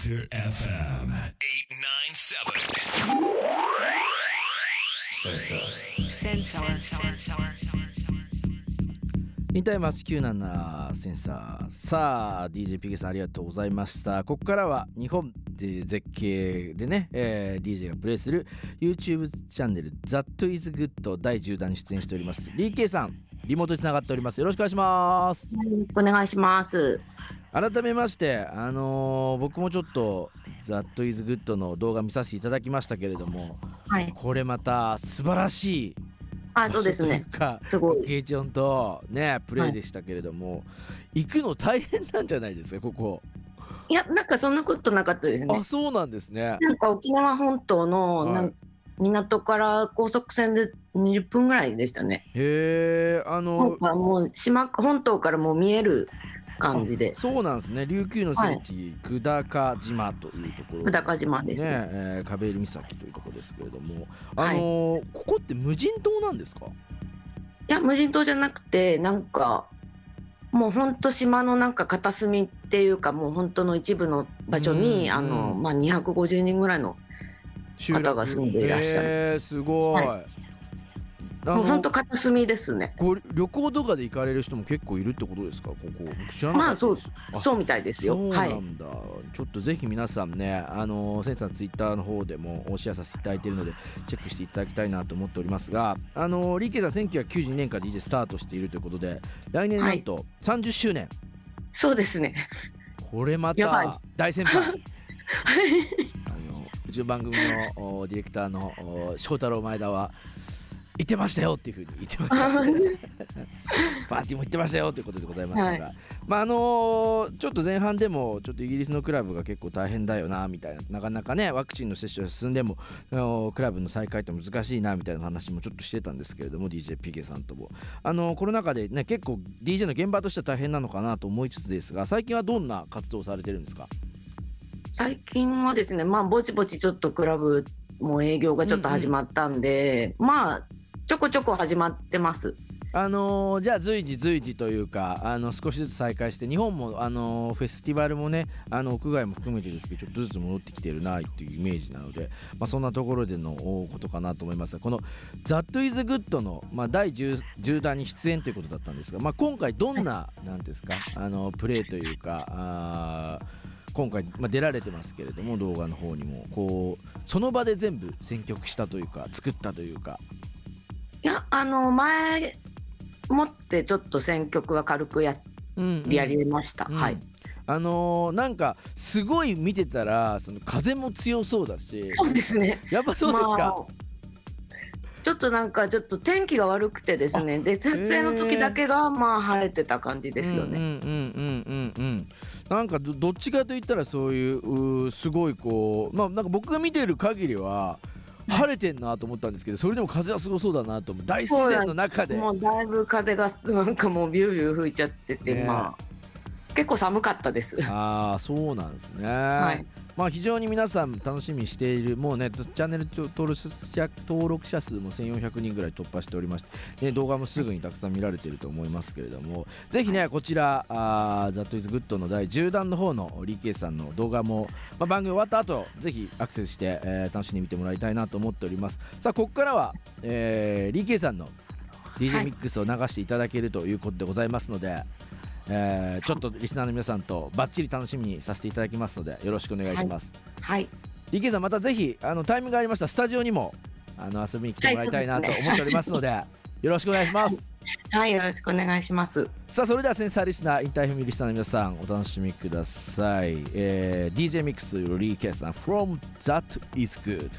Inter FM 897. インタイム897センサーさあ DJ ピゲさんありがとうございましたここからは日本で絶景でね、えー DJ がプレイする YouTube チャンネル That is Good 第10弾に出演しておりますリーケイさんリモートにつながっておりますよろしくお願いしますよろしくお願いします。改めましてあのー僕もちょっと That is Good の動画見させていただきましたけれどもはい。これまた素晴らしいあ、そうですね。すごい。ケイチョンとねプレイでしたけれども、行くの大変なんじゃないですかここ、いや、なんかそんなことなかったですねあ。そうなんですねなんか沖縄本島の、はいなん港から高速船で20分ぐらいでしたね。へえあのかもう島本島からもう見える感じで、そうなんですね。琉球の聖地、久高島というところ久高島です。ね。ねえー、カベール岬というところですけれども。あのーここって無人島なんですか？いや、無人島じゃなくて、なんか、もう本当島のなんか片隅っていうか、もう本当の一部の場所に、うんあの、うん。まあ、250人ぐらいの、方が住んでいらっしゃる。へえすごい、はあのもう本当片隅ですね。こう旅行とかで行かれる人も結構いるってことですか？ここ。まあそうそうみたいですよ。そうは。ないんだ、ちょっとぜひ皆さんねあのセンサーのツイッターの方でもシェアさせていただいているのでチェックしていただきたいなと思っておりますがあのリーケイさん1992年から DJ スタートしているということで来年なんと30周年、そうですね。これまた大先輩。あ のうちの番組のおディレクターのお翔太郎前田は言ってましたよっていうふうに言ってました。パーティーも行ってましたよということでございましたが、まああのーちょっと前半でもちょっとイギリスのクラブが結構大変だよなみたいな。なかなかねワクチンの接種が進んでもあのークラブの再開って難しいなみたいな話もちょっとしてたんですけれども DJ ピケさんとも。あのーコロナ禍でね結構 DJ の現場としては大変なのかなと思いつつですが最近はどんな活動をされてるんですか？最近はですね、まあぼちぼちちょっとクラブも営業がちょっと始まったんで、まあちょこちょこ始まってます。あのーじゃあ随時随時というかあの少しずつ再開して日本も、あのーフェスティバルもねあの屋外も含めてですけどちょっとずつ戻ってきてるなっていうイメージなので、まあ、そんなところでのおことかなと思います。がこの「That is Good の」まあ、第 10, 10弾に出演ということだったんですが、まあ、今回どんな,、なんですかあのプレーというかあー今回、まあ、出られてますけれども動画の方にもこうその場で全部選曲したというか作ったというかいや、あの前もってちょっと選曲は軽くやうんうんやりました。うんはい。あのーなんかすごい見てたらその風も強そうだしそうですね。やっぱそうですか、まあちょっとなんかちょっと天気が悪くてですね。で撮影の時だけがまあ晴れてた感じですよね。うんうんうんうんうんうん。なんかどどっちかといったらそういうすごいこうまあなんか僕が見てる限りは晴れてんなと思ったんですけどそれでも風はすごそうだなと思う。大自然の中で。もうだいぶ風がなんかもうビュービュー吹いちゃってて、ね。まあ結構寒かったです。ああそうなんですね、はいまあ非常に皆さん楽しみにしているもうねチャンネル登録者登録者数も1400人ぐらい突破しておりまして、ね、動画もすぐにたくさん見られていると思いますけれどもぜひねこちら「あー That is Good」の第10弾の方のリーケイさんの動画も、まあ、番組終わった後ぜひアクセスして、えー楽しんでみてもらいたいなと思っております。さあここからは、えーリーケイさんの DJ はいミックスを流していただけるということでございますので、えーちょっとリスナーの皆さんとバッチリ楽しみにさせていただきますのでよろしくお願いします。はい。リケさんまたぜひあのタイミングがありましたらスタジオにもあの遊びに来てもらいたいなと思っておりますので、よろしくお願いします。はい、よろしくお願いします。さあそれではセンサーリスナーインターフェミリスナーの皆さんお楽しみください。えー DJ ミックスリーケイさん From That Is Good